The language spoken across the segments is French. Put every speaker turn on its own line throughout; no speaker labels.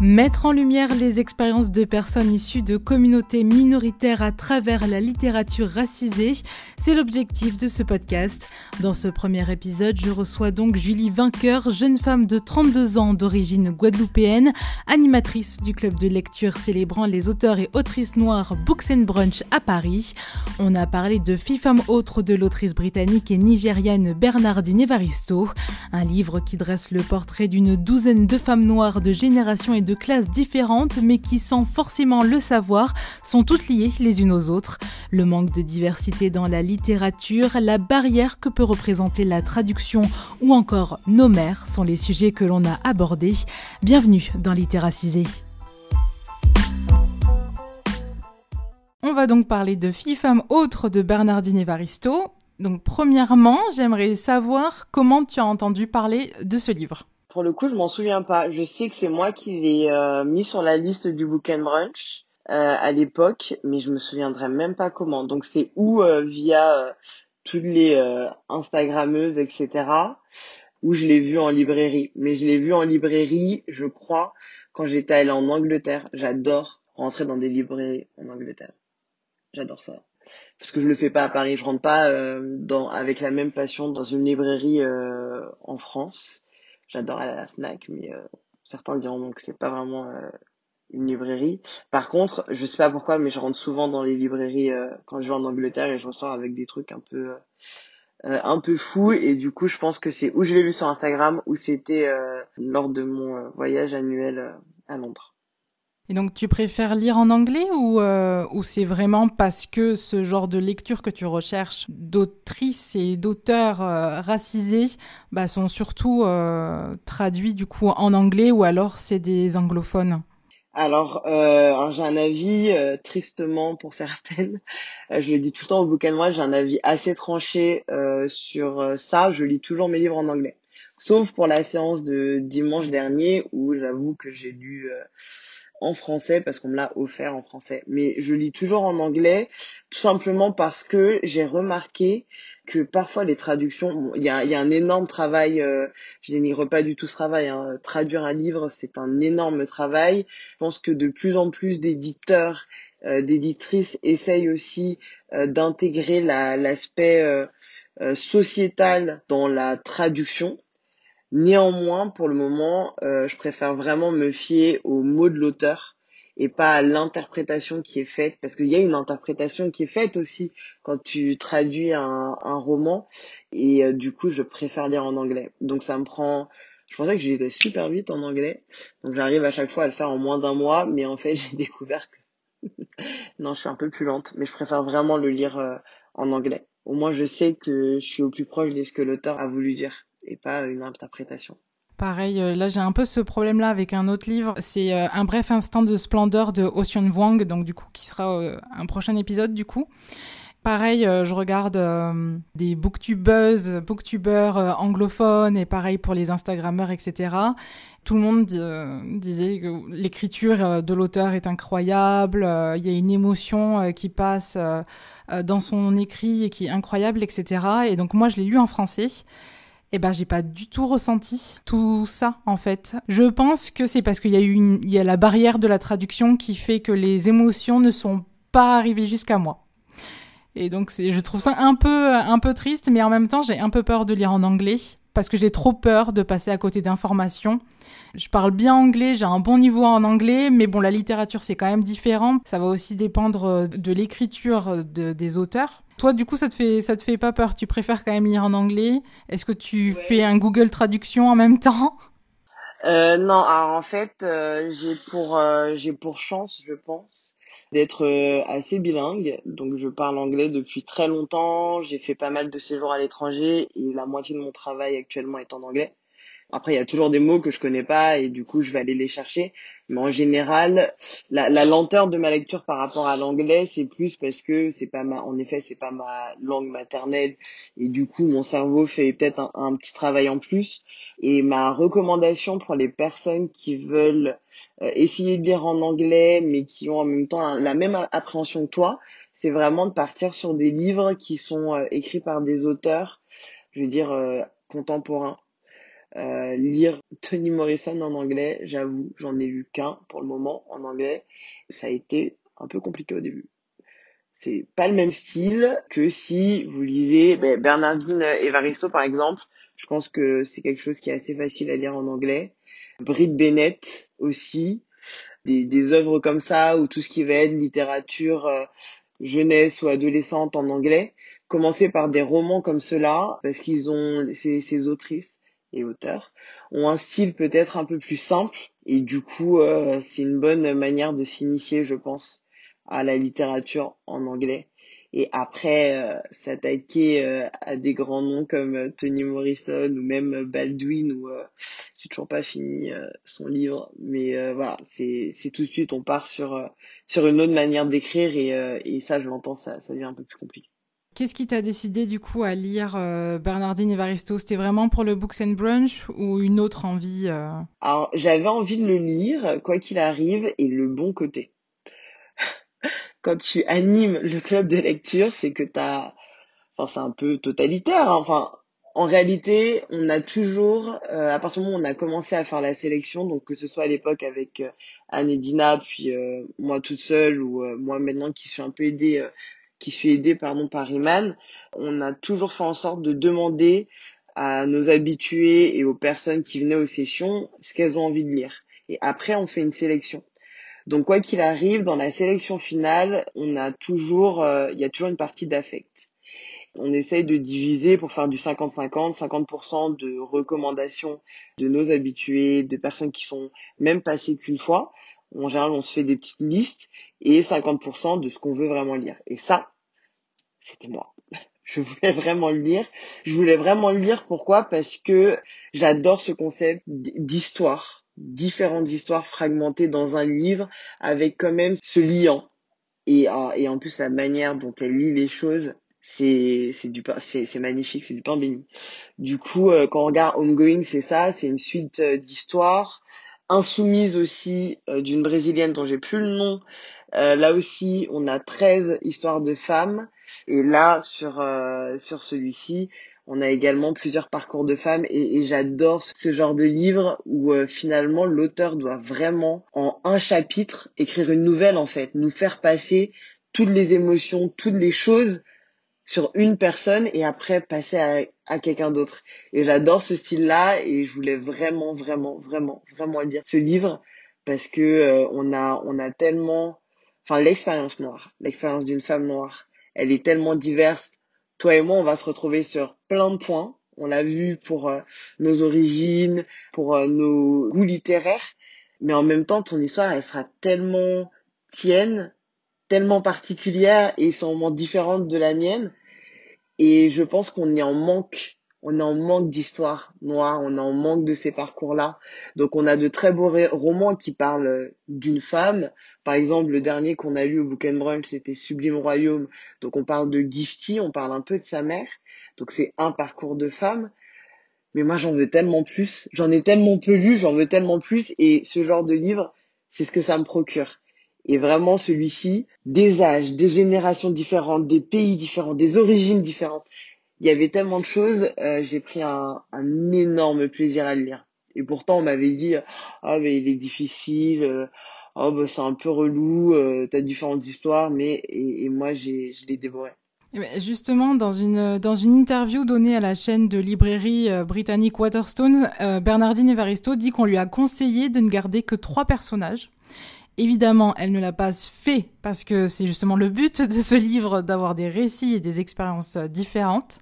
Mettre en lumière les expériences de personnes issues de communautés minoritaires à travers la littérature racisée, c'est l'objectif de ce podcast. Dans ce premier épisode, je reçois donc Julie Vainqueur, jeune femme de 32 ans d'origine guadeloupéenne, animatrice du club de lecture célébrant les auteurs et autrices noires Books and Brunch à Paris. On a parlé de Fille femme autre de l'autrice britannique et nigériane Bernardine Evaristo, un livre qui dresse le portrait d'une douzaine de femmes noires de génération et de classes différentes, mais qui, sans forcément le savoir, sont toutes liées les unes aux autres. Le manque de diversité dans la littérature, la barrière que peut représenter la traduction ou encore nos mères sont les sujets que l'on a abordés. Bienvenue dans Littéracisé. On va donc parler de Fille femme autre de Bernardine Evaristo. Donc premièrement, j'aimerais savoir comment tu as entendu parler de ce livre.
Pour le coup, je m'en souviens pas. Je sais que c'est moi qui l'ai euh, mis sur la liste du Book and Brunch euh, à l'époque, mais je me souviendrai même pas comment. Donc c'est ou euh, via toutes les Instagrammeuses, etc. Ou je l'ai vu en librairie. Mais je l'ai vu en librairie, je crois, quand j'étais allée en Angleterre. J'adore rentrer dans des librairies en Angleterre. J'adore ça parce que je le fais pas à Paris. Je rentre pas avec la même passion dans une librairie en France. J'adore à la Fnac, mais euh, certains diront que c'est pas vraiment euh, une librairie. Par contre, je sais pas pourquoi, mais je rentre souvent dans les librairies euh, quand je vais en Angleterre et je ressors avec des trucs un peu un peu fous. Et du coup, je pense que c'est où je l'ai vu sur Instagram ou c'était lors de mon voyage annuel à Londres.
Et donc tu préfères lire en anglais ou, euh, ou c'est vraiment parce que ce genre de lecture que tu recherches d'autrices et d'auteurs euh, racisés bah, sont surtout euh, traduits du coup en anglais ou alors c'est des anglophones?
Alors, euh, j'ai un avis tristement pour certaines. je le dis tout le temps au bouquin moi, j'ai un avis assez tranché sur ça. Je lis toujours mes livres en anglais, sauf pour la séance de dimanche dernier où j'avoue que j'ai lu en français parce qu'on me l'a offert en français. Mais je lis toujours en anglais, tout simplement parce que j'ai remarqué que parfois les traductions, il y, a, un énorme travail, euh, je dénigre pas du tout ce travail, hein. traduire un livre c'est un énorme travail. Je pense que de plus en plus d'éditeurs, euh, d'éditrices essayent aussi euh, d'intégrer l'aspect euh, sociétal dans la traduction Néanmoins, pour le moment, euh, je préfère vraiment me fier aux mots de l'auteur et pas à l'interprétation qui est faite, parce qu'il y a une interprétation qui est faite aussi quand tu traduis un, roman, et euh, du coup, je préfère lire en anglais. Donc ça me prend... Je pensais que j'étais super vite en anglais, donc j'arrive à chaque fois à le faire en moins d'un mois, mais en fait, j'ai découvert que... non, je suis un peu plus lente, mais je préfère vraiment le lire euh, en anglais. Au moins, je sais que je suis au plus proche de ce que l'auteur a voulu dire et pas une interprétation.
Pareil, euh, là j'ai un peu ce problème-là avec un autre livre. C'est euh, Un bref instant de splendeur de Ocean Wang, donc du coup qui sera euh, un prochain épisode du coup. Pareil, je regarde des booktubeuses, booktubeurs anglophones et pareil pour les Instagrammeurs, etc. Tout le monde disait que l'écriture de l'auteur est incroyable, il y a une émotion qui passe dans son écrit et qui est incroyable, etc. Et donc moi je l'ai lu en français eh ben j'ai pas du tout ressenti tout ça en fait. Je pense que c'est parce qu'il y a eu une, il y a la barrière de la traduction qui fait que les émotions ne sont pas arrivées jusqu'à moi. Et donc je trouve ça un peu un peu triste, mais en même temps j'ai un peu peur de lire en anglais parce que j'ai trop peur de passer à côté d'informations. Je parle bien anglais, j'ai un bon niveau en anglais, mais bon la littérature c'est quand même différent. Ça va aussi dépendre de l'écriture des auteurs. Toi, du coup, ça te fait ça te fait pas peur? Tu préfères quand même lire en anglais? Est-ce que tu fais un Google Traduction en même temps?
Euh, Non, alors en fait, euh, j'ai pour euh, j'ai pour chance, je pense, d'être euh, assez bilingue. Donc, je parle anglais depuis très longtemps. J'ai fait pas mal de séjours à l'étranger et la moitié de mon travail actuellement est en anglais. Après, il y a toujours des mots que je connais pas et du coup, je vais aller les chercher. Mais en général, la, la lenteur de ma lecture par rapport à l'anglais, c'est plus parce que c'est pas ma, en effet, c'est pas ma langue maternelle et du coup, mon cerveau fait peut-être un, petit travail en plus. Et ma recommandation pour les personnes qui veulent euh, essayer de lire en anglais, mais qui ont en même temps la même appréhension que toi, c'est vraiment de partir sur des livres qui sont euh, écrits par des auteurs, je veux dire, euh, contemporains Euh, lire Toni Morrison en anglais, j'avoue, j'en ai lu qu'un pour le moment en anglais. Ça a été un peu compliqué au début. C'est pas le même style que si vous lisez ben, Bernardine Evaristo par exemple. Je pense que c'est quelque chose qui est assez facile à lire en anglais. Brit Bennett aussi. Des, des œuvres comme ça ou tout ce qui va être littérature euh, jeunesse ou adolescente en anglais. Commencer par des romans comme cela parce qu'ils ont ces, ces autrices et auteurs ont un style peut-être un peu plus simple. Et du coup euh, c'est une bonne manière de s'initier je pense à la littérature en anglais. Et après euh, s'attaquer euh, à des grands noms comme Toni Morrison ou même Baldwin ou j'ai toujours pas fini son livre. Mais voilà c'est c'est tout de suite on part sur sur une autre manière d'écrire et et ça je l'entends ça ça devient un peu plus compliqué
Qu'est-ce qui t'a décidé du coup à lire euh, Bernardine Evaristo? C'était vraiment pour le Books and Brunch ou une autre envie euh?
Alors j'avais envie de le lire, quoi qu'il arrive, et le bon côté. Quand tu animes le club de lecture, c'est que t'as... Enfin c'est un peu totalitaire, hein. enfin en réalité, on a toujours, euh, à partir du moment où on a commencé à faire la sélection, donc que ce soit à l'époque avec Anne et Dina, puis moi toute seule, ou moi maintenant qui suis un peu aidée qui suis aidée pardon, par Iman, on a toujours fait en sorte de demander à nos habitués et aux personnes qui venaient aux sessions ce qu'elles ont envie de lire. Et après, on fait une sélection. Donc quoi qu'il arrive, dans la sélection finale, on a toujours, euh, il y a toujours une partie d'affect. On essaye de diviser pour faire du 50-50, 50%, de recommandations de nos habitués, de personnes qui sont même passées qu'une fois. En général, on se fait des petites listes et 50% de ce qu'on veut vraiment lire. Et ça, c'était moi. Je voulais vraiment le lire. Je voulais vraiment le lire. Pourquoi? Parce que j'adore ce concept d'histoire, différentes histoires fragmentées dans un livre avec quand même ce liant. Et, et en plus la manière dont elle lit les choses, c'est c'est du c'est magnifique, c'est du pain béni. Du coup, euh, quand on regarde Homegoing, c'est ça, c'est une suite euh, d'histoires insoumise aussi euh, d'une brésilienne dont j'ai plus le nom. Euh, là aussi, on a 13 histoires de femmes. Et là sur euh, sur celui-ci, on a également plusieurs parcours de femmes. Et, et j'adore ce genre de livre où finalement l'auteur doit vraiment en un chapitre écrire une nouvelle en fait, nous faire passer toutes les émotions, toutes les choses sur une personne et après passer à, à quelqu'un d'autre. Et j'adore ce style-là et je voulais vraiment, vraiment, vraiment, vraiment lire ce livre parce que euh, on a, on a tellement, enfin l'expérience noire, l'expérience d'une femme noire, elle est tellement diverse. Toi et moi, on va se retrouver sur plein de points. On l'a vu pour euh, nos origines, pour euh, nos goûts littéraires, mais en même temps, ton histoire, elle sera tellement tienne, tellement particulière et sûrement différente de la mienne et je pense qu'on est en manque, on est en manque d'histoire noire, on est en manque de ces parcours-là. Donc on a de très beaux romans qui parlent d'une femme. Par exemple, le dernier qu'on a lu au Book and Brunch, c'était Sublime Royaume. Donc on parle de Gifty, on parle un peu de sa mère. Donc c'est un parcours de femme. Mais moi j'en veux tellement plus. J'en ai tellement peu lu, j'en veux tellement plus. Et ce genre de livre, c'est ce que ça me procure. Et vraiment, celui-ci, des âges, des générations différentes, des pays différents, des origines différentes. Il y avait tellement de choses, euh, j'ai pris un, énorme plaisir à le lire. Et pourtant, on m'avait dit, ah, mais il est difficile, euh, oh, bah, c'est un peu relou, euh, t'as différentes histoires, mais, et, moi, j'ai, je l'ai dévoré.
Eh ben, justement, dans une, dans une interview donnée à la chaîne de librairie euh, britannique Waterstones, Bernardine Evaristo dit qu'on lui a conseillé de ne garder que trois personnages Évidemment, elle ne l'a pas fait parce que c'est justement le but de ce livre d'avoir des récits et des expériences différentes.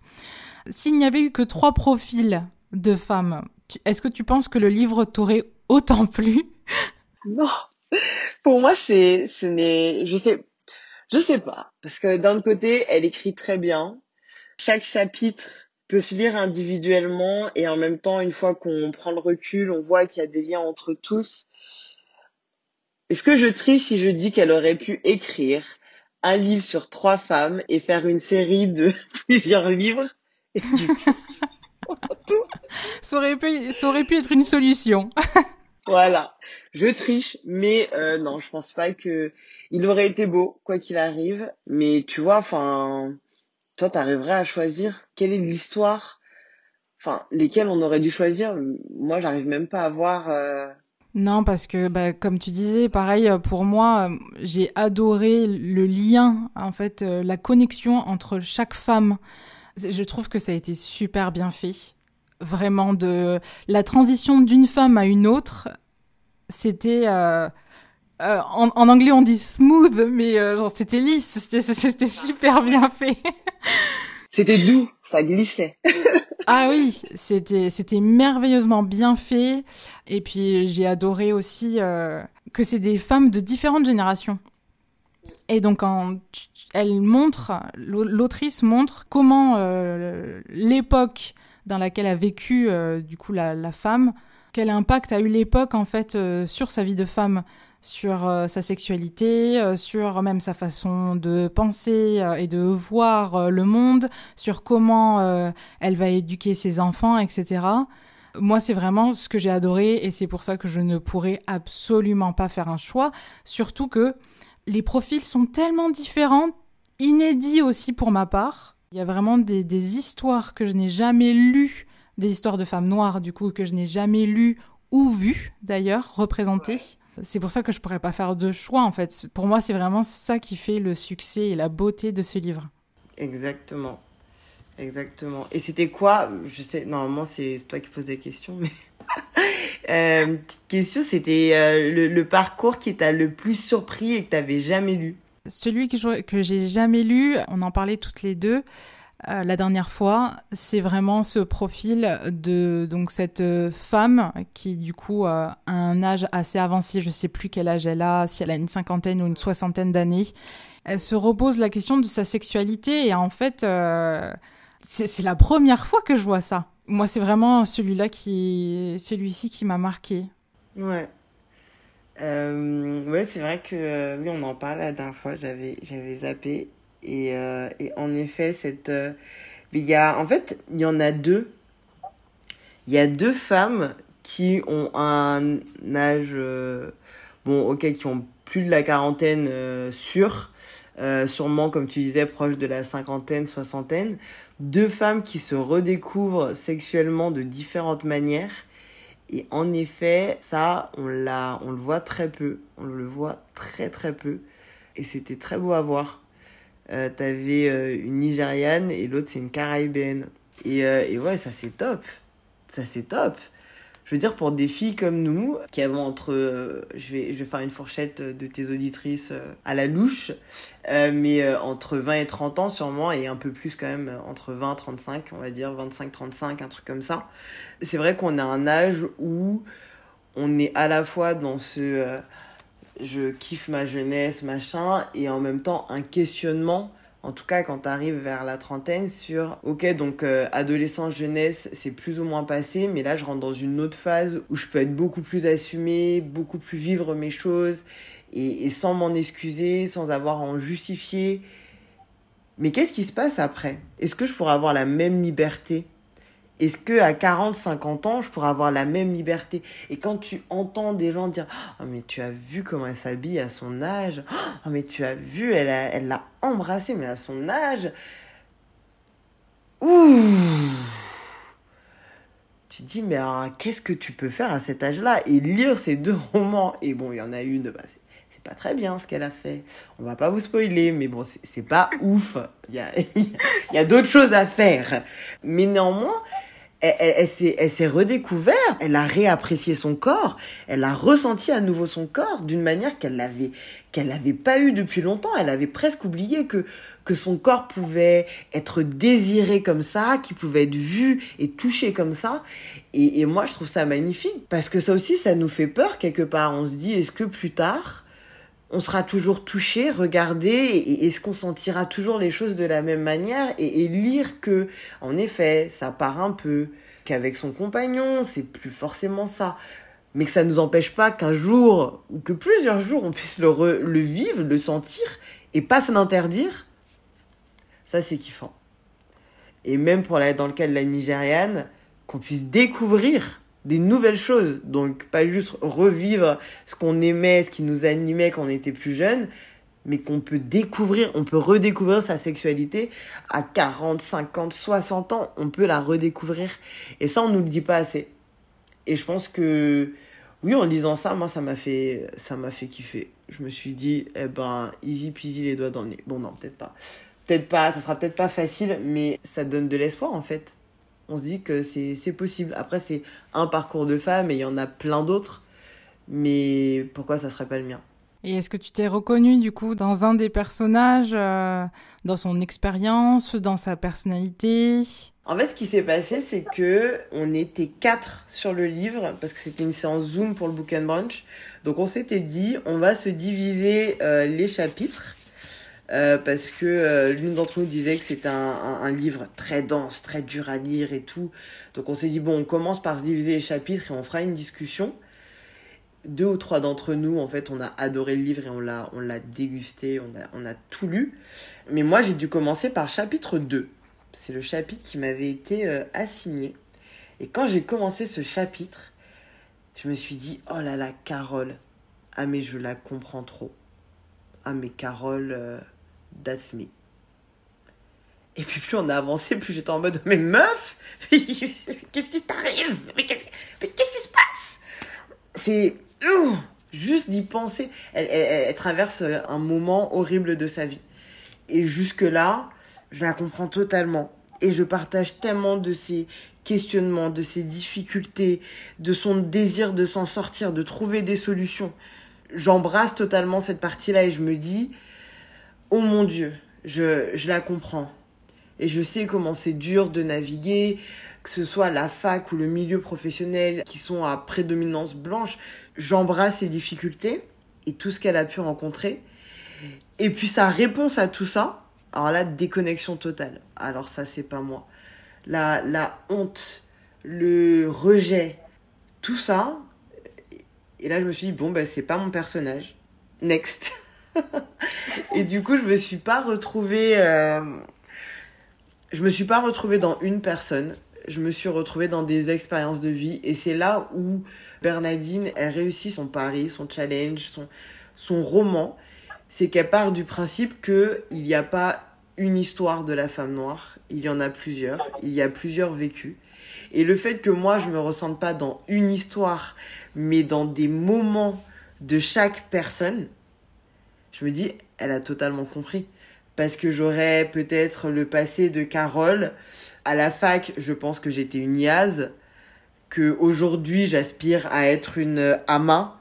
S'il n'y avait eu que trois profils de femmes, est-ce que tu penses que le livre t'aurait autant plu?
Non. Pour moi, c'est, ce n'est, je sais, je sais pas. Parce que d'un côté, elle écrit très bien. Chaque chapitre peut se lire individuellement et en même temps, une fois qu'on prend le recul, on voit qu'il y a des liens entre tous. Est-ce que je triche si je dis qu'elle aurait pu écrire un livre sur trois femmes et faire une série de plusieurs livres
ça, aurait pu, ça aurait pu être une solution.
voilà, je triche, mais euh, non, je pense pas que il aurait été beau quoi qu'il arrive. Mais tu vois, enfin, toi, t'arriverais à choisir quelle est l'histoire enfin, lesquels on aurait dû choisir? Moi, j'arrive même pas à voir. Euh,
non, parce que bah, comme tu disais, pareil pour moi, j'ai adoré le lien, en fait, euh, la connexion entre chaque femme. Je trouve que ça a été super bien fait. Vraiment, de la transition d'une femme à une autre, c'était euh, euh, en, anglais on dit smooth, mais genre c'était lisse, c'était super bien fait.
C'était doux, ça glissait.
Ah oui, c'était c'était merveilleusement bien fait. Et puis j'ai adoré aussi euh, que c'est des femmes de différentes générations. Et donc elle montre, l'autrice montre comment euh, l'époque dans laquelle a vécu euh, du coup la, la, femme, quel impact a eu l'époque en fait sur sa vie de femme sur euh, sa sexualité, euh, sur même sa façon de penser euh, et de voir le monde, sur comment elle va éduquer ses enfants, etc. Moi, c'est vraiment ce que j'ai adoré et c'est pour ça que je ne pourrais absolument pas faire un choix, surtout que les profils sont tellement différents, inédits aussi pour ma part. Il y a vraiment des, des histoires que je n'ai jamais lues, des histoires de femmes noires du coup que je n'ai jamais lues ou vues d'ailleurs représentées. C'est pour ça que je pourrais pas faire de choix en fait. Pour moi, c'est vraiment ça qui fait le succès et la beauté de ce livre.
Exactement. Exactement. Et c'était quoi Je sais, normalement, c'est toi qui poses des questions, mais. euh, petite question, c'était euh, le, parcours qui t'a le plus surpris et que tu n'avais jamais lu
Celui que, que j'ai jamais lu, on en parlait toutes les deux, euh, la dernière fois, c'est vraiment ce profil de donc cette euh, femme qui du coup a un âge assez avancé, je sais plus quel âge elle a, si elle a une cinquantaine ou une soixantaine d'années. Elle se repose la question de sa sexualité et en fait, euh, c'est la première fois que je vois ça. Moi, c'est vraiment celui-là qui, celui-ci qui m'a marqué.
Ouais. ouais, c'est vrai que oui, on en parle la dernière fois. J'avais, j'avais zappé et, euh, et en effet, cette, euh, il y a, en fait, il y en a deux. Il y a deux femmes qui ont un âge, euh, bon, ok, qui ont plus de la quarantaine sûr, sûrement, comme tu disais, proche de la cinquantaine, soixantaine. Deux femmes qui se redécouvrent sexuellement de différentes manières. Et en effet, ça, on l'a, on le voit très peu. On le voit très très peu. Et c'était très beau à voir. Euh, t'avais euh, une Nigériane et l'autre c'est une Caraïbéenne. Et, euh, et ouais, ça c'est top. Ça c'est top. Je veux dire, pour des filles comme nous, qui avons entre, je, vais, je vais faire une fourchette de tes auditrices à la louche, mais entre 20 et 30 ans sûrement, et un peu plus quand même, entre 20 et 35, on va dire 25-35, un truc comme ça. C'est vrai qu'on a un âge où on est à la fois dans ce je kiffe ma jeunesse, machin, et en même temps un questionnement, en tout cas quand tu arrives vers la trentaine, sur, ok, donc euh, adolescence, jeunesse, c'est plus ou moins passé, mais là je rentre dans une autre phase où je peux être beaucoup plus assumé, beaucoup plus vivre mes choses, et, et sans m'en excuser, sans avoir à en justifier. Mais qu'est-ce qui se passe après? Est-ce que je pourrais avoir la même liberté? Est-ce que à 40, 50 ans, je pourrais avoir la même liberté? Et quand tu entends des gens dire "Oh mais tu as vu comment elle s'habille à son âge? Oh mais tu as vu, elle elle l'a embrassé mais à son âge." Ouh Tu te dis mais qu'est-ce que tu peux faire à cet âge-là et lire ces deux romans et bon, il y en a une bah, c'est pas très bien ce qu'elle a fait. On va pas vous spoiler, mais bon, c'est pas ouf. Il y a, y a d'autres choses à faire. Mais néanmoins, elle, s'est redécouverte, elle a réapprécié son corps, elle a ressenti à nouveau son corps d'une manière qu'elle n'avait qu'elle pas eu depuis longtemps. Elle avait presque oublié que que son corps pouvait être désiré comme ça, qu'il pouvait être vu et touché comme ça. Et, et moi, je trouve ça magnifique parce que ça aussi, ça nous fait peur quelque part. On se dit, est-ce que plus tard, on sera toujours touché, regardé, et est-ce qu'on sentira toujours les choses de la même manière et, lire que, en effet, ça part un peu, qu'avec son compagnon, c'est plus forcément ça, mais que ça ne nous empêche pas qu'un jour ou que plusieurs jours on puisse le, le vivre, le sentir et pas s'en interdire, ça c'est kiffant. Et même pour la, dans le cas de la Nigériane, qu'on puisse découvrir des nouvelles choses. Donc pas juste revivre ce qu'on aimait, ce qui nous animait quand on était plus jeune, mais qu'on peut découvrir, on peut redécouvrir sa sexualité à 40, 50, 60 ans, on peut la redécouvrir. Et ça, on nous le dit pas assez. Et je pense que, oui, en lisant ça, moi, ça m'a fait, ça m'a fait kiffer. Je me suis dit, eh ben, easy peasy les doigts dans le nez. Bon, non, peut-être pas. Peut-être pas, ça sera peut-être pas facile, mais ça donne de l'espoir, en fait. On se dit que c'est possible. Après, c'est un parcours de femme et il y en a plein d'autres. Mais pourquoi ça serait pas le mien?
Et est-ce que tu t'es reconnu du coup dans un des personnages, euh, dans son expérience, dans sa personnalité?
En fait, ce qui s'est passé, c'est que on était quatre sur le livre parce que c'était une séance Zoom pour le Book and Brunch. Donc on s'était dit, on va se diviser euh, les chapitres. Euh, parce que l'une d'entre nous disait que c'était un, livre très dense, très dur à lire et tout. Donc on s'est dit, bon, on commence par se diviser les chapitres et on fera une discussion deux ou trois d'entre nous, en fait, on a adoré le livre et on l'a, dégusté, on a, tout lu. Mais moi, j'ai dû commencer par chapitre 2. C'est le chapitre qui m'avait été euh, assigné. Et quand j'ai commencé ce chapitre, je me suis dit, oh là là, Carole. Ah, mais je la comprends trop. Ah, mais Carole, euh, that's. Et puis plus on a avancé, plus j'étais en mode, mais meuf, qu'est-ce qui t'arrive? Mais qu'est-ce qui se passe? C'est juste d'y penser, elle, traverse un moment horrible de sa vie. Et jusque-là, je la comprends totalement. Et je partage tellement de ses questionnements, de ses difficultés, de son désir de s'en sortir, de trouver des solutions. J'embrasse totalement cette partie-là et je me dis, oh mon Dieu, je, je la comprends. Et je sais comment c'est dur de naviguer, que ce soit la fac ou le milieu professionnel qui sont à prédominance blanche j'embrasse ses difficultés et tout ce qu'elle a pu rencontrer. Et puis sa réponse à tout ça, alors là, déconnexion totale. Alors ça, c'est pas moi. La, la honte, le rejet, tout ça. Et là, je me suis dit, bon, ben, c'est pas mon personnage. Next. et du coup, je me suis pas retrouvée. Euh... Je me suis pas retrouvée dans une personne. Je me suis retrouvée dans des expériences de vie. Et c'est là où Bernadine, elle réussit son pari, son challenge, son, son roman. C'est qu'elle part du principe qu'il n'y a pas une histoire de la femme noire, il y en a plusieurs, il y a plusieurs vécus. Et le fait que moi, je me ressente pas dans une histoire, mais dans des moments de chaque personne, je me dis, elle a totalement compris. Parce que j'aurais peut-être le passé de Carole. À la fac, je pense que j'étais une Yaz que aujourd'hui j'aspire à être une ama,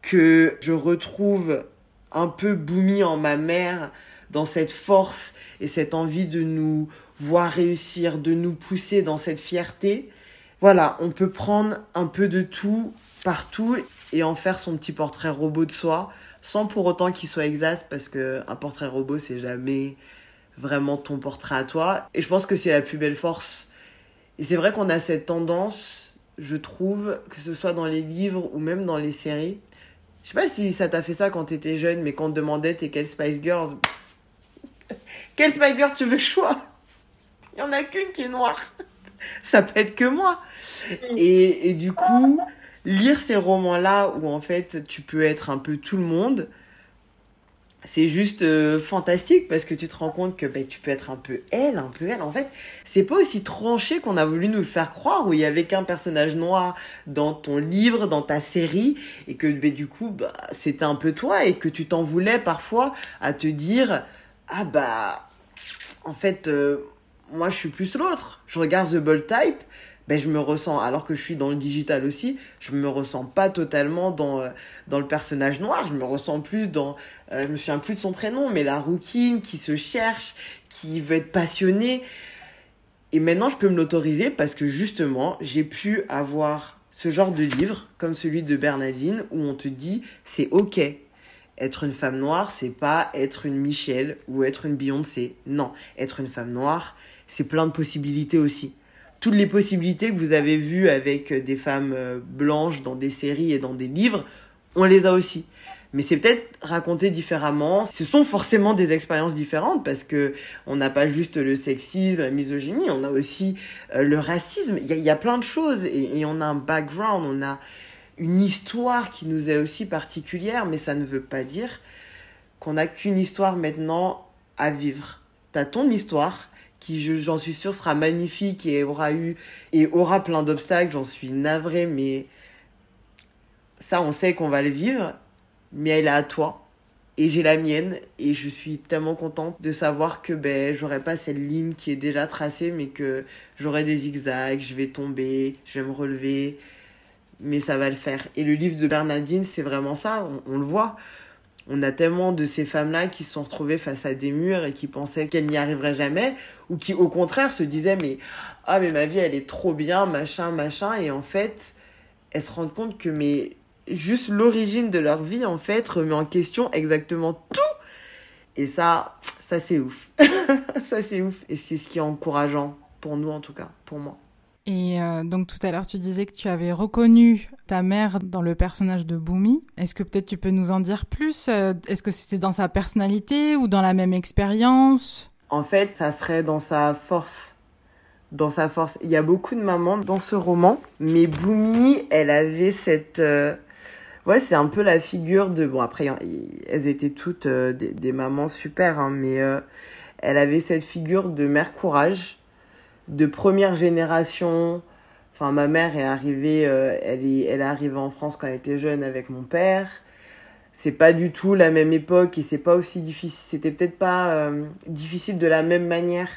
que je retrouve un peu Boumi en ma mère dans cette force et cette envie de nous voir réussir, de nous pousser dans cette fierté. Voilà, on peut prendre un peu de tout partout et en faire son petit portrait robot de soi sans pour autant qu'il soit exact parce que un portrait robot c'est jamais vraiment ton portrait à toi et je pense que c'est la plus belle force et c'est vrai qu'on a cette tendance je trouve, que ce soit dans les livres ou même dans les séries. Je sais pas si ça t'a fait ça quand t'étais jeune, mais quand on te demandait t'es quelle Spice Girls? Quelle Spice Girl tu veux que je sois? Il y en a qu'une qui est noire. ça peut être que moi. Et, et du coup, lire ces romans-là où en fait tu peux être un peu tout le monde, c'est juste euh, fantastique parce que tu te rends compte que ben, tu peux être un peu elle, un peu elle. En fait, c'est pas aussi tranché qu'on a voulu nous le faire croire où il y avait qu'un personnage noir dans ton livre, dans ta série et que ben, du coup, bah, c'était un peu toi et que tu t'en voulais parfois à te dire ah bah en fait euh, moi je suis plus l'autre. Je regarde The Bold Type ben, je me ressens, alors que je suis dans le digital aussi, je me ressens pas totalement dans, euh, dans le personnage noir, je me ressens plus dans, euh, je me souviens plus de son prénom, mais la rouquine qui se cherche, qui veut être passionnée. Et maintenant, je peux me l'autoriser parce que justement, j'ai pu avoir ce genre de livre, comme celui de Bernadine, où on te dit, c'est ok. Être une femme noire, c'est pas être une Michelle ou être une Beyoncé. Non, être une femme noire, c'est plein de possibilités aussi toutes les possibilités que vous avez vues avec des femmes euh, blanches dans des séries et dans des livres, on les a aussi. Mais c'est peut-être raconté différemment. Ce sont forcément des expériences différentes parce que on n'a pas juste le sexisme, la misogynie, on a aussi euh, le racisme. Il y, a plein de choses et, et, on a un background, on a une histoire qui nous est aussi particulière, mais ça ne veut pas dire qu'on n'a qu'une histoire maintenant à vivre. T'as ton histoire qui, j'en suis sûre, sera magnifique et aura eu et aura plein d'obstacles. J'en suis navrée, mais ça, on sait qu'on va le vivre. Mais elle est à toi et j'ai la mienne et je suis tellement contente de savoir que ben j'aurai pas cette ligne qui est déjà tracée mais que j'aurai des zigzags, je vais tomber, je vais me relever mais ça va le faire. Et le livre de Bernardine, c'est vraiment ça, on, le voit. On a tellement de ces femmes-là qui se sont retrouvées face à des murs et qui pensaient qu'elles n'y arriveraient jamais, ou qui au contraire se disaient mais ah mais ma vie elle est trop bien, machin, machin, et en fait elles se rendent compte que mais juste l'origine de leur vie, en fait, remet en question exactement tout. Et ça, ça c'est ouf. ça c'est ouf. Et c'est ce qui est encourageant, pour nous en tout cas, pour moi.
Et euh, donc tout à l'heure, tu disais que tu avais reconnu ta mère dans le personnage de Boomy. Est-ce que peut-être tu peux nous en dire plus? Euh, Est-ce que c'était dans sa personnalité ou dans la même expérience?
En fait, ça serait dans sa force. Dans sa force. Il y a beaucoup de mamans dans ce roman, mais Boomy, elle avait cette... Euh, ouais, c'est un peu la figure de. Bon, après, elles étaient toutes euh, des, mamans super, hein, mais euh, elle avait cette figure de mère courage, de première génération. Enfin, ma mère est arrivée, euh, elle, est, elle est arrivée en France quand elle était jeune avec mon père. C'est pas du tout la même époque et c'est pas aussi difficile. C'était peut-être pas difficile de la même manière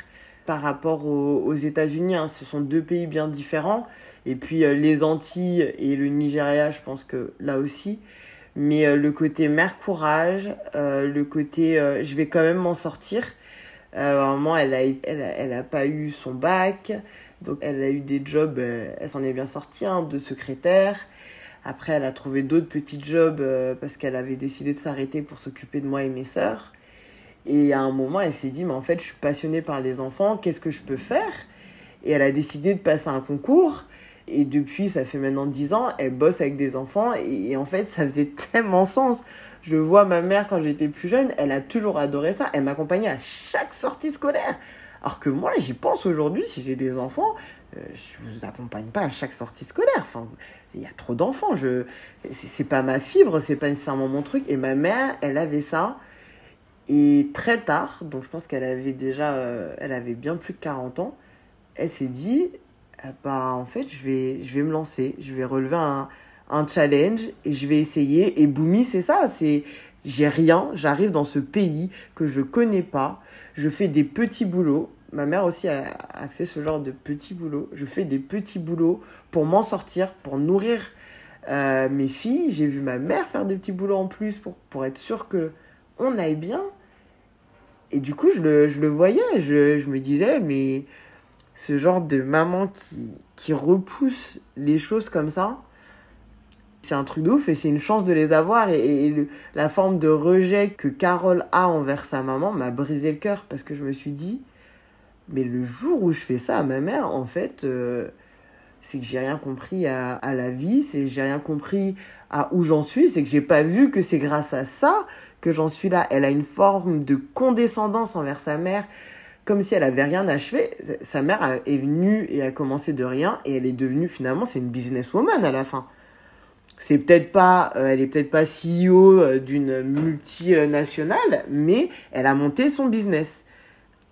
par rapport aux, États-Unis. Hein. Ce sont deux pays bien différents. Et puis euh, les Antilles et le Nigeria, je pense que là aussi. Mais euh, le côté mère courage, euh, le côté je vais quand même m'en sortir. vraiment, elle a, elle, a, pas eu son bac. Donc elle a eu des jobs, elle s'en est bien sortie, hein, de secrétaire. Après, elle a trouvé d'autres petits jobs parce qu'elle avait décidé de s'arrêter pour s'occuper de moi et mes sœurs. Et à un moment, elle s'est dit, mais en fait, je suis passionnée par les enfants, qu'est-ce que je peux faire? Et elle a décidé de passer un concours. Et depuis, ça fait maintenant 10 ans, elle bosse avec des enfants. Et, en fait, ça faisait tellement sens. Je vois ma mère quand j'étais plus jeune, elle a toujours adoré ça. Elle m'accompagnait à chaque sortie scolaire. Alors que moi, j'y pense aujourd'hui, si j'ai des enfants, euh, je vous accompagne pas à chaque sortie scolaire. Enfin, il y a trop d'enfants. Je, c'est pas ma fibre, c'est pas nécessairement mon truc. Et ma mère, elle avait ça. Et très tard, donc je pense qu'elle avait déjà, euh, elle avait bien plus de 40 ans, elle s'est dit, euh, bah en fait, je vais, je vais me lancer, je vais relever un, un challenge et je vais essayer. Et Boumi, c'est ça, c'est j'ai rien, j'arrive dans ce pays que je connais pas, je fais des petits boulots. Ma mère aussi a, fait ce genre de petits boulots. Je fais des petits boulots pour m'en sortir, pour nourrir euh, mes filles. J'ai vu ma mère faire des petits boulots en plus pour, pour être sûre que on aille bien. Et du coup, je le, je le voyais, je, je, me disais, mais ce genre de maman qui, qui repousse les choses comme ça, c'est un truc de ouf et c'est une chance de les avoir. Et, le, la forme de rejet que Carole a envers sa maman m'a brisé le cœur parce que je me suis dit, mais le jour où je fais ça à ma mère, en fait, euh, c'est que j'ai rien compris à, la vie, c'est que j'ai rien compris à où j'en suis, c'est que j'ai pas vu que c'est grâce à ça que j'en suis là. Elle a une forme de condescendance envers sa mère, comme si elle avait rien achevé. Sa mère est venue et a commencé de rien et elle est devenue finalement c'est une businesswoman à la fin. C'est peut-être pas, euh, elle est peut-être pas CEO euh, d'une multinationale, mais elle a monté son business.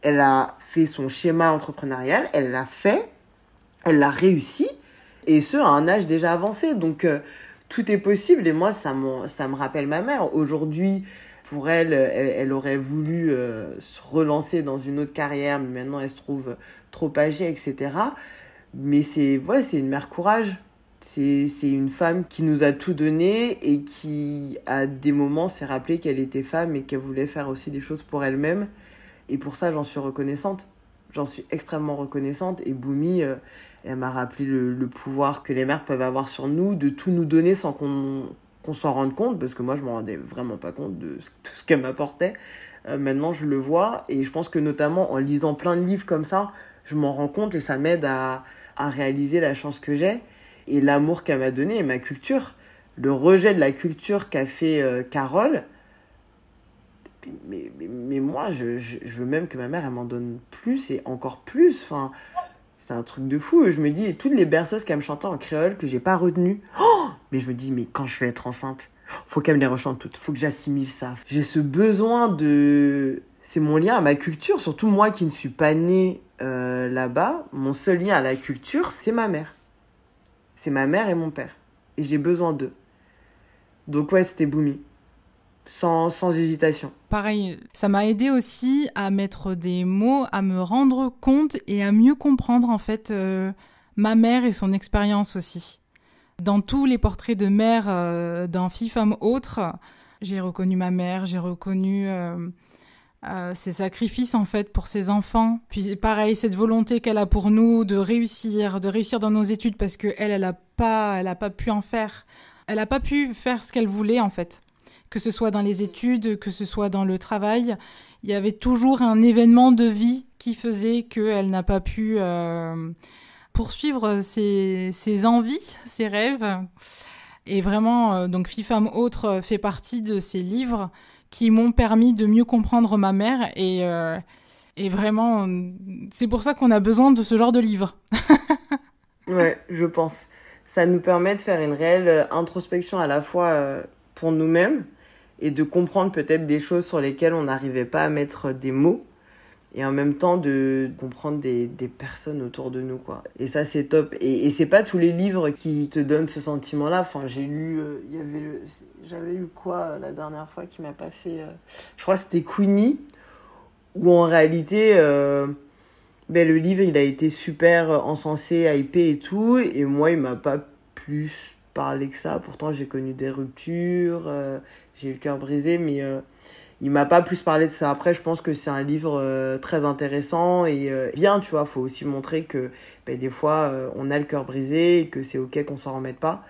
Elle a fait son schéma entrepreneurial, elle l'a fait, elle l'a réussi, et ce à un âge déjà avancé. Donc euh, tout est possible et moi ça, ça me rappelle ma mère. Aujourd'hui, pour elle, elle, aurait voulu euh, se relancer dans une autre carrière, mais maintenant elle se trouve trop âgée, etc. Mais c'est ouais, une mère courage. C'est une femme qui nous a tout donné et qui, à des moments, s'est rappelé qu'elle était femme et qu'elle voulait faire aussi des choses pour elle-même. Et pour ça, j'en suis reconnaissante. J'en suis extrêmement reconnaissante. Et Boumi, euh, elle m'a rappelé le, pouvoir que les mères peuvent avoir sur nous, de tout nous donner sans qu'on s'en rende compte, parce que moi, je me rendais vraiment pas compte de ce, qu'elle m'apportait. Euh, maintenant, je le vois, et je pense que notamment en lisant plein de livres comme ça, je m'en rends compte et ça m'aide à, à, réaliser la chance que j'ai et l'amour qu'elle m'a donné et ma culture. Le rejet de la culture qu'a fait euh, Carole, mais, moi, je, veux même que ma mère, elle m'en donne plus et encore plus. Enfin, c'est un truc de fou. Je me dis, toutes les berceuses qu'elle me chantait en créole que j'ai pas retenu. Oh mais je me dis, mais quand je vais être enceinte, Faut qu'elle me les rechante toutes. Faut que j'assimile ça. J'ai ce besoin de. C'est mon lien à ma culture, surtout moi qui ne suis pas née euh, là-bas. Mon seul lien à la culture, c'est ma mère. C'est ma mère et mon père. Et j'ai besoin d'eux. Donc ouais, c'était Boomy. Sans, sans hésitation.
Pareil, ça m'a aidé aussi à mettre des mots, à me rendre compte et à mieux comprendre en fait euh, ma mère et son expérience aussi. Dans tous les portraits de mère euh, dans Fille, Femme, Autre, j'ai reconnu ma mère, j'ai reconnu euh, euh, ses sacrifices en fait pour ses enfants. Puis pareil, cette volonté qu'elle a pour nous de réussir, de réussir dans nos études parce que elle, elle pas, pas pu en faire. Elle a pas pu faire ce qu'elle voulait en fait. Que ce soit dans les études, que ce soit dans le travail, il y avait toujours un événement de vie qui faisait qu'elle n'a pas pu euh, poursuivre ses, envies, ses rêves. Et vraiment, euh, donc Fille, Femme, Autre fait partie de ces livres qui m'ont permis de mieux comprendre ma mère et, euh, vraiment, c'est pour ça qu'on a besoin de ce genre de livre.
ouais, je pense. Ça nous permet de faire une réelle introspection à la fois pour nous-mêmes et de comprendre peut-être des choses sur lesquelles on n'arrivait pas à mettre des mots et en même temps de comprendre des, personnes autour de nous quoi. Et ça c'est top. Et, c'est pas tous les livres qui te donnent ce sentiment là enfin j'ai lu euh, il y avait j'avais lu quoi euh, la dernière fois qui m'a pas fait euh, je crois c'était Queenie où en réalité ben le livre il a été super encensé hypé et tout et moi il m'a pas plus parlé que ça. Pourtant j'ai connu des ruptures j'ai eu le cœur brisé mais il m'a pas plus parlé de ça. Après, je pense que c'est un livre euh, très intéressant et euh, bien, tu vois. Faut aussi montrer que ben, des fois, euh, on a le cœur brisé et que c'est ok qu'on s'en remette pas.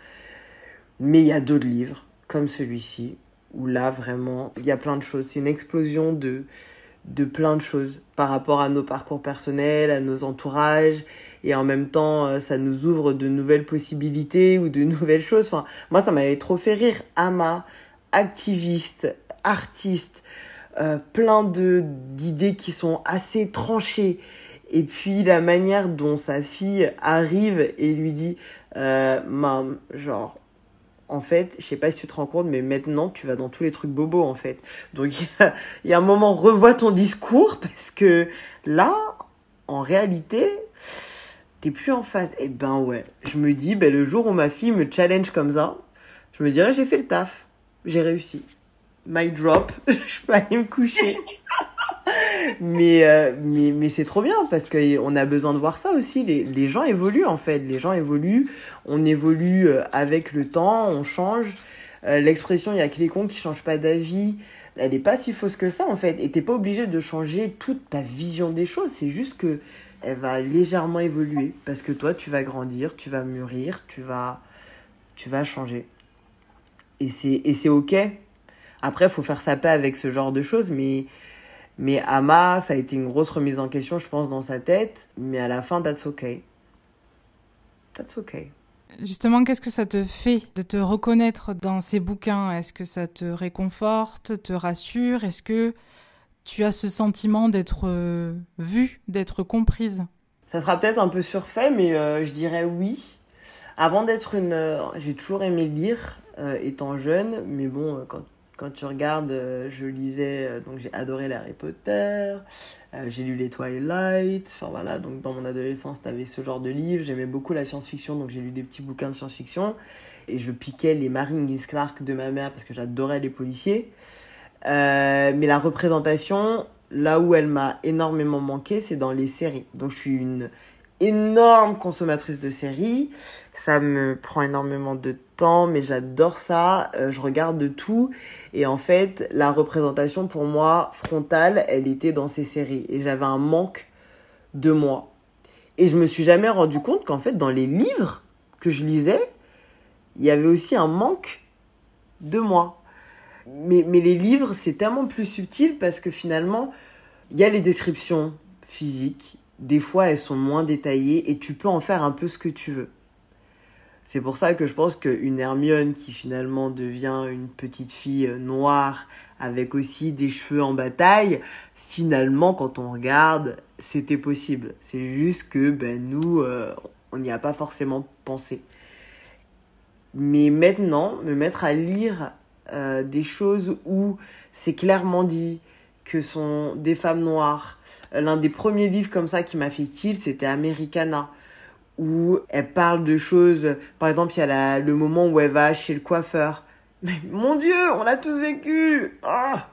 Mais il y a d'autres livres, comme celui-ci, où là, vraiment, il y a plein de choses. C'est une explosion de, de plein de choses par rapport à nos parcours personnels, à nos entourages. Et en même temps, ça nous ouvre de nouvelles possibilités ou de nouvelles choses. Enfin, moi, ça m'avait trop fait rire. Ama, activiste, artiste, euh, plein d'idées qui sont assez tranchées. Et puis la manière dont sa fille arrive et lui dit, euh, genre, en fait, je sais pas si tu te rends compte, mais maintenant tu vas dans tous les trucs bobos en fait. Donc il y, a un moment, revois ton discours parce que là, en réalité, t'es plus en phase. Et ben ouais, je me dis, ben, le jour où ma fille me challenge comme ça, je me dirais j'ai fait le taf, j'ai réussi my drop, je peux aller me coucher. mais euh, mais, mais c'est trop bien parce qu'on a besoin de voir ça aussi. Les, les gens évoluent en fait. Les gens évoluent. On évolue euh, avec le temps, on change. Euh, L'expression il y a que les cons qui changent pas d'avis. Elle n'est pas si fausse que ça en fait. Et t'es pas obligé de changer toute ta vision des choses. C'est juste que elle va légèrement évoluer parce que toi tu vas grandir, tu vas mûrir, tu vas tu vas changer. Et c'est et c'est ok après, il faut faire sa paix avec ce genre de choses, mais, mais Ama, ça a été une grosse remise en question, je pense, dans sa tête. Mais à la fin, that's okay. That's okay.
Justement, qu'est-ce que ça te fait de te reconnaître dans ces bouquins? Est-ce que ça te réconforte, te rassure? Est-ce que tu as ce sentiment d'être euh, vue, d'être comprise?
Ça sera peut-être un peu surfait, mais euh, je dirais oui. Avant d'être une... Euh, j'ai toujours aimé lire, euh, étant jeune, mais bon, quand quand tu regardes, euh, je lisais, euh, donc j'ai adoré les Harry Potter, euh, j'ai lu les Twilight, enfin voilà, donc dans mon adolescence, t'avais ce genre de livres, j'aimais beaucoup la science-fiction, donc j'ai lu des petits bouquins de science-fiction, et je piquais les Marines Clark de ma mère parce que j'adorais les policiers. Euh, mais la représentation, là où elle m'a énormément manqué, c'est dans les séries. Donc je suis une énorme consommatrice de séries. Ça me prend énormément de temps, mais j'adore ça. Euh, je regarde de tout. Et en fait, la représentation pour moi frontale, elle était dans ces séries. Et j'avais un manque de moi. Et je me suis jamais rendu compte qu'en fait, dans les livres que je lisais, il y avait aussi un manque de moi. Mais, mais les livres, c'est tellement plus subtil parce que finalement, il y a les descriptions physiques, des fois elles sont moins détaillées et tu peux en faire un peu ce que tu veux. C'est pour ça que je pense qu'une Hermione qui finalement devient une petite fille noire avec aussi des cheveux en bataille, finalement quand on regarde, c'était possible. C'est juste que ben nous, euh, on n'y a pas forcément pensé. Mais maintenant, me mettre à lire euh, des choses où c'est clairement dit que sont des femmes noires. L'un des premiers livres comme ça qui m'a fait tilt, c'était Americana, où elle parle de choses. Par exemple, il y a le moment où elle va chez le coiffeur. Mais mon Dieu, on l'a tous vécu. Ah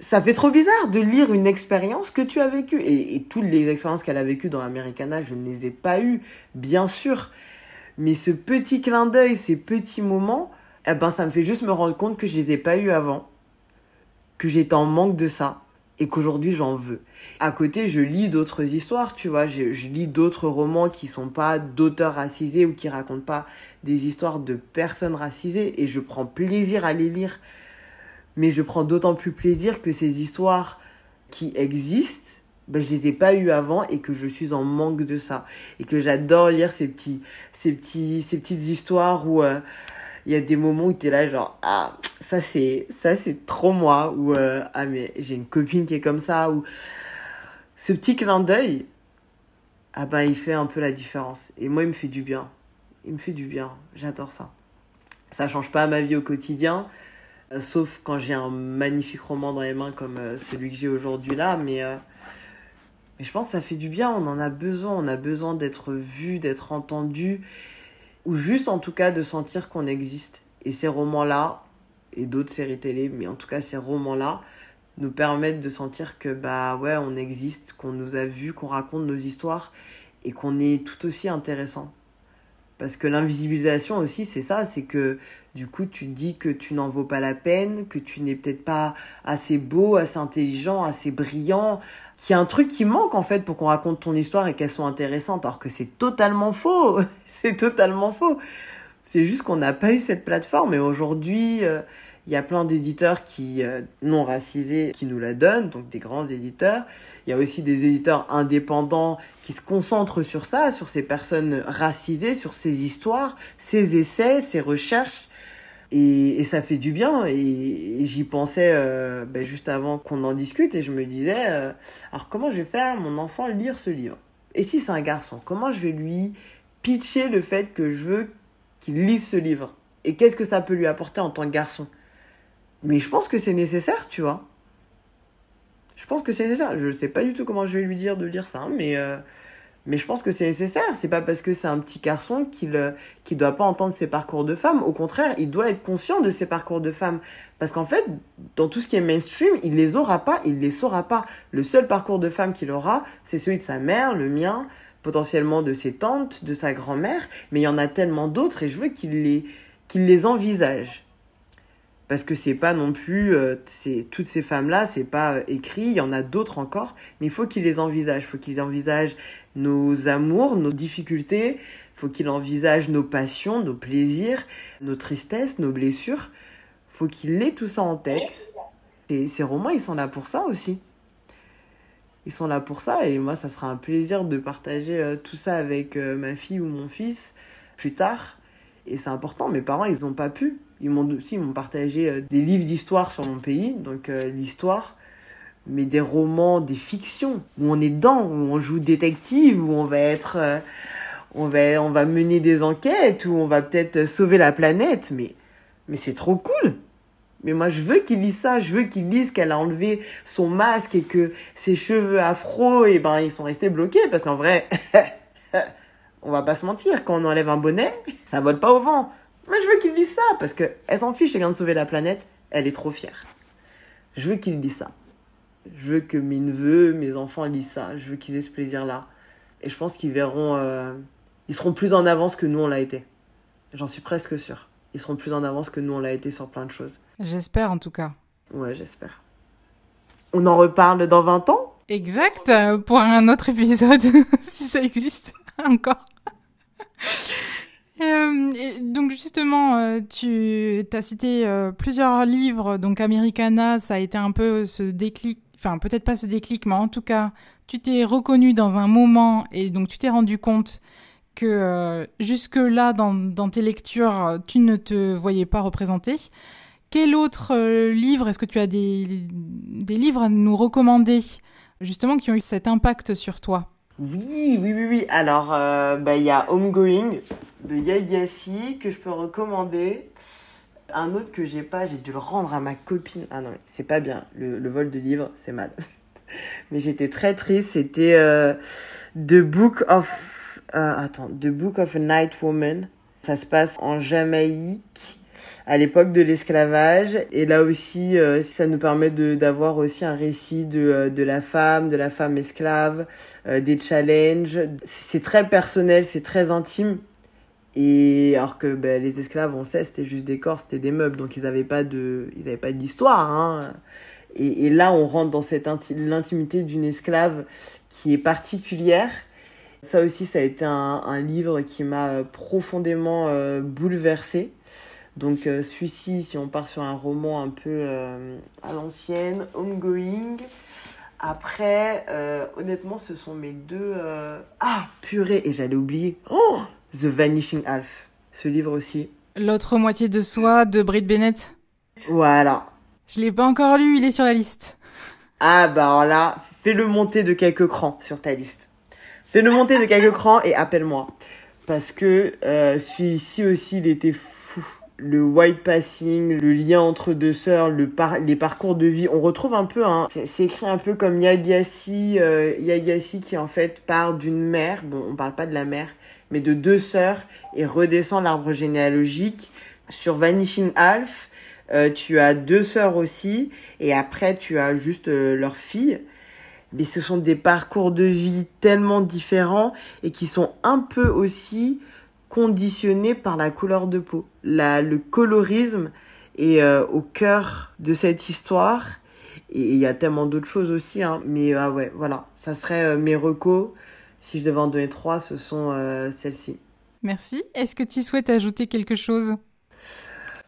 ça fait trop bizarre de lire une expérience que tu as vécue. Et, toutes les expériences qu'elle a vécues dans Americana, je ne les ai pas eues, bien sûr. Mais ce petit clin d'œil, ces petits moments, eh ben, ça me fait juste me rendre compte que je les ai pas eus avant, que j'étais en manque de ça et qu'aujourd'hui j'en veux. À côté, je lis d'autres histoires, tu vois, je, lis d'autres romans qui sont pas d'auteurs racisés ou qui racontent pas des histoires de personnes racisées et je prends plaisir à les lire mais je prends d'autant plus plaisir que ces histoires qui existent, ben, je les ai pas eues avant et que je suis en manque de ça. Et que j'adore lire ces, petits, ces, petits, ces petites histoires où euh, il y a des moments où tu es là genre, ah, ça c'est, ça c'est trop moi, ou euh, ah mais j'ai une copine qui est comme ça, ou ce petit clin d'œil, ah ben il fait un peu la différence. Et moi il me fait du bien. Il me fait du bien. J'adore ça. Ça change pas ma vie au quotidien, euh, sauf quand j'ai un magnifique roman dans les mains comme euh, celui que j'ai aujourd'hui là, mais, mais je pense que ça fait du bien, on en a besoin, on a besoin d'être vu, d'être entendu, ou juste en tout cas de sentir qu'on existe. Et ces romans-là, et d'autres séries télé, mais en tout cas ces romans-là, nous permettent de sentir que bah ouais, on existe, qu'on nous a vus, qu'on raconte nos histoires et qu'on est tout aussi intéressant. Parce que l'invisibilisation aussi, c'est ça, c'est que du coup, tu dis que tu n'en vaux pas la peine, que tu n'es peut-être pas assez beau, assez intelligent, assez brillant, qu'il y a un truc qui manque en fait pour qu'on raconte ton histoire et qu'elle soit intéressante, alors que c'est totalement faux. c'est totalement faux. C'est juste qu'on n'a pas eu cette plateforme et aujourd'hui, euh, il y a plein d'éditeurs qui euh, non racisés qui nous la donnent, donc des grands éditeurs. Il y a aussi des éditeurs indépendants qui se concentrent sur ça, sur ces personnes racisées, sur ces histoires, ces essais, ces recherches. Et, ça fait du bien. Et, j'y pensais euh, ben, juste avant qu'on en discute et je me disais, euh, alors comment je vais faire mon enfant lire ce livre? Et si c'est un garçon, comment je vais lui pitcher le fait que je veux qu'il lise ce livre? Et qu'est-ce que ça peut lui apporter en tant que garçon? Mais je pense que c'est nécessaire, tu vois. Je pense que c'est nécessaire. Je ne sais pas du tout comment je vais lui dire de lire ça, hein, mais, euh, mais je pense que c'est nécessaire. C'est pas parce que c'est un petit garçon qu'il euh, doit pas entendre ses parcours de femme. Au contraire, il doit être conscient de ses parcours de femme. Parce qu'en fait, dans tout ce qui est mainstream, il les aura pas, il les saura pas. Le seul parcours de femme qu'il aura, c'est celui de sa mère, le mien, potentiellement de ses tantes, de sa grand-mère. Mais il y en a tellement d'autres et je veux qu'il les, qu'il les envisage parce que c'est pas non plus euh, c'est toutes ces femmes là c'est pas euh, écrit il y en a d'autres encore mais il faut qu'il les envisage il faut qu'il envisage nos amours nos difficultés il faut qu'il envisage nos passions nos plaisirs nos tristesses nos blessures. Faut qu'il ait tout ça en tête. Et ces romans ils sont là pour ça aussi. Ils sont là pour ça et moi ça sera un plaisir de partager euh, tout ça avec ma fille ou mon fils plus tard. Et c'est important mes parents ils ont pas pu ils m'ont aussi m'ont partagé euh, des livres d'histoire sur mon pays, donc euh, l'histoire, mais des romans, des fictions où on est dedans, où on joue détective, où on va être, euh, on va, on va mener des enquêtes, où on va peut-être sauver la planète, mais, mais c'est trop cool. Mais moi, je veux qu'il lise ça. Je veux qu'il lise qu'elle a enlevé son masque et que ses cheveux afro, et eh ben, ils sont restés bloqués. Parce qu'en vrai, on va pas se mentir, quand on enlève un bonnet, ça vole pas au vent. Mais je veux qu'il dise ça, parce qu'elle s'en fiche, elle vient de sauver la planète, elle est trop fière. Je veux qu'il dise ça. Je veux que mes neveux, mes enfants lisent ça. Je veux qu'ils aient ce plaisir-là. Et je pense qu'ils verront. Euh, ils seront plus en avance que nous, on l'a été. J'en suis presque sûre. Ils seront plus en avance que nous, on l'a été sur plein de choses.
J'espère en tout cas.
Ouais, j'espère. On en reparle dans 20 ans?
Exact, pour un autre épisode, si ça existe encore. Euh, donc justement, euh, tu as cité euh, plusieurs livres, donc Americana, ça a été un peu ce déclic, enfin peut-être pas ce déclic, mais en tout cas, tu t'es reconnu dans un moment et donc tu t'es rendu compte que jusque-là, dans, tes lectures, tu ne te voyais pas représenté. Quel autre livre, est-ce que tu as des, livres à nous recommander, justement, qui ont eu cet impact sur toi?
Oui, oui, oui, oui. Alors, bah, il y a Homegoing de Yael que je peux recommander. un autre que j'ai pas, j'ai dû le rendre à ma copine. Ah non, c'est pas bien. Le, vol de livres, c'est mal. Mais j'étais très triste. C'était euh, The Book of. Euh, attends, The Book of a Night Woman. Ça se passe en Jamaïque à l'époque de l'esclavage. Et là aussi, euh, ça nous permet d'avoir aussi un récit de, de la femme, de la femme esclave, des challenges. C'est très personnel, c'est très intime. Et alors que ben, les esclaves, on sait, c'était juste des corps, c'était des meubles, donc ils n'avaient pas de, ils pas d'histoire. Hein. Et, là, on rentre dans cette l'intimité d'une esclave qui est particulière. Ça aussi, ça a été un, livre qui m'a profondément euh, bouleversée. Donc euh, celui-ci, si on part sur un roman un peu euh, à l'ancienne, Homegoing. Après, euh, honnêtement, ce sont mes deux... Ah, purée, et j'allais oublier. Oh The Vanishing Half. Ce livre aussi.
L'autre moitié de soi de Brit Bennett.
Voilà.
Je l'ai pas encore lu, il est sur la liste.
Ah bah alors là, fais-le monter de quelques crans sur ta liste. Fais-le monter de quelques crans et appelle-moi. Parce que celui-ci aussi, il était le white passing, le lien entre deux sœurs, le les parcours de vie, on retrouve un peu, hein, c'est écrit un peu comme Yagassi, euh, qui en fait part d'une mère, bon on parle pas de la mère, mais de deux sœurs et redescend l'arbre généalogique. Sur Vanishing Half, euh, tu as deux sœurs aussi et après tu as juste euh, leur fille. Mais ce sont des parcours de vie tellement différents et qui sont un peu aussi conditionné par la couleur de peau. La, le colorisme est euh, au cœur de cette histoire. Et il y a tellement d'autres choses aussi. Hein. Mais ah ouais, voilà. Ça serait mes recos. Si je devais en donner trois, ce sont euh, celles-ci.
Merci. Est-ce que tu souhaites ajouter quelque chose?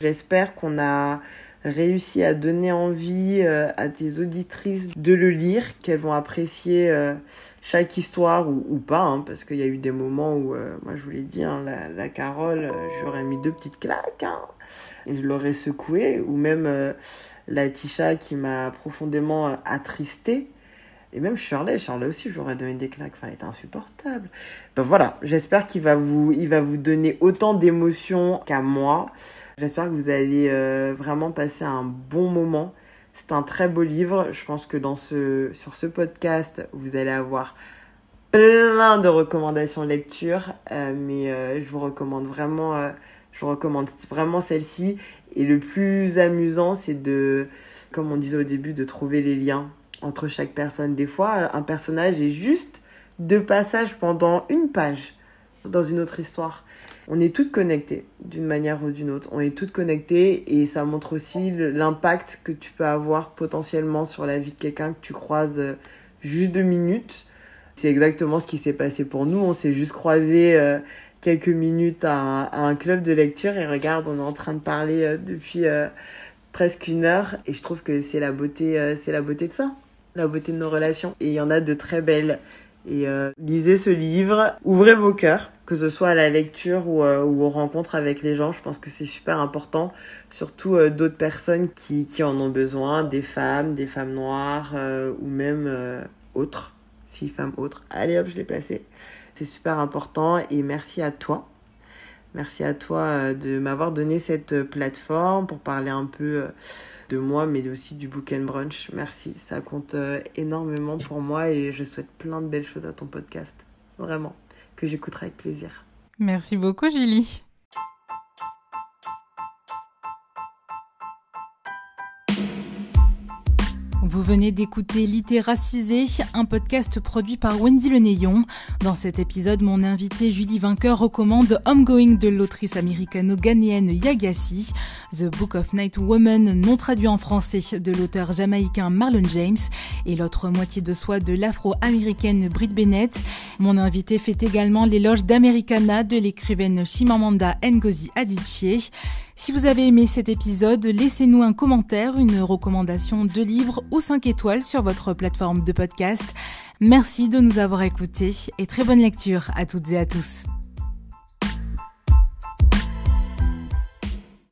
J'espère qu'on a réussi à donner envie euh, à tes auditrices de le lire, qu'elles vont apprécier euh, chaque histoire ou, pas, hein, parce qu'il y a eu des moments où, moi je vous l'ai dit, hein, la, la, Carole, j'aurais mis deux petites claques, hein, et je l'aurais secouée, ou même la Tisha qui m'a profondément attristée. Et même Shirley, Shirley aussi, j'aurais donné des claques. Enfin, elle était insupportable. Ben voilà, j'espère qu'il va vous, va vous donner autant d'émotions qu'à moi. J'espère que vous allez euh, vraiment passer un bon moment. C'est un très beau livre. Je pense que dans ce, sur ce podcast, vous allez avoir plein de recommandations lecture. Euh, mais euh, je vous recommande vraiment, je vous recommande vraiment celle-ci. Et le plus amusant, c'est de, comme on disait au début, de trouver les liens entre chaque personne. Des fois, un personnage est juste deux passages pendant une page dans une autre histoire on est toutes connectées d'une manière ou d'une autre. On est toutes connectées et ça montre aussi l'impact que tu peux avoir potentiellement sur la vie de quelqu'un que tu croises euh, juste deux minutes. C'est exactement ce qui s'est passé pour nous. On s'est juste croisé euh, quelques minutes à un, club de lecture et regarde, on est en train de parler euh, depuis presque une heure et je trouve que c'est la beauté, c'est la beauté de ça, la beauté de nos relations. Et il y en a de très belles. Et euh, lisez ce livre, ouvrez vos cœurs, que ce soit à la lecture ou, euh, aux rencontres avec les gens. Je pense que c'est super important, surtout euh, d'autres personnes qui, qui en ont besoin, des femmes, des femmes noires ou même autres, filles, femmes, autres. Allez hop, je l'ai placé. C'est super important et merci à toi. Merci à toi de m'avoir donné cette plateforme pour parler un peu de moi, mais aussi du Book and Brunch. Merci, ça compte euh, énormément pour moi et je souhaite plein de belles choses à ton podcast. Vraiment, que j'écouterai avec plaisir.
Merci beaucoup, Julie. Vous venez d'écouter Littéracisé, un podcast produit par Wendy Le Néon. Dans cet épisode, mon invité Julie Vainqueur recommande Homegoing de l'autrice américano-ghanéenne Yagassi, The Book of Night Woman, non traduit en français, de l'auteur jamaïcain Marlon James, et l'autre moitié de soi de l'afro-américaine Britt Bennett. Mon invité fait également l'éloge d'Americana de l'écrivaine Chimamanda Ngozi Adichie. Si vous avez aimé cet épisode, laissez-nous un commentaire, une recommandation de livre ou 5 étoiles sur votre plateforme de podcast. Merci de nous avoir écoutés et très bonne lecture à toutes et à tous.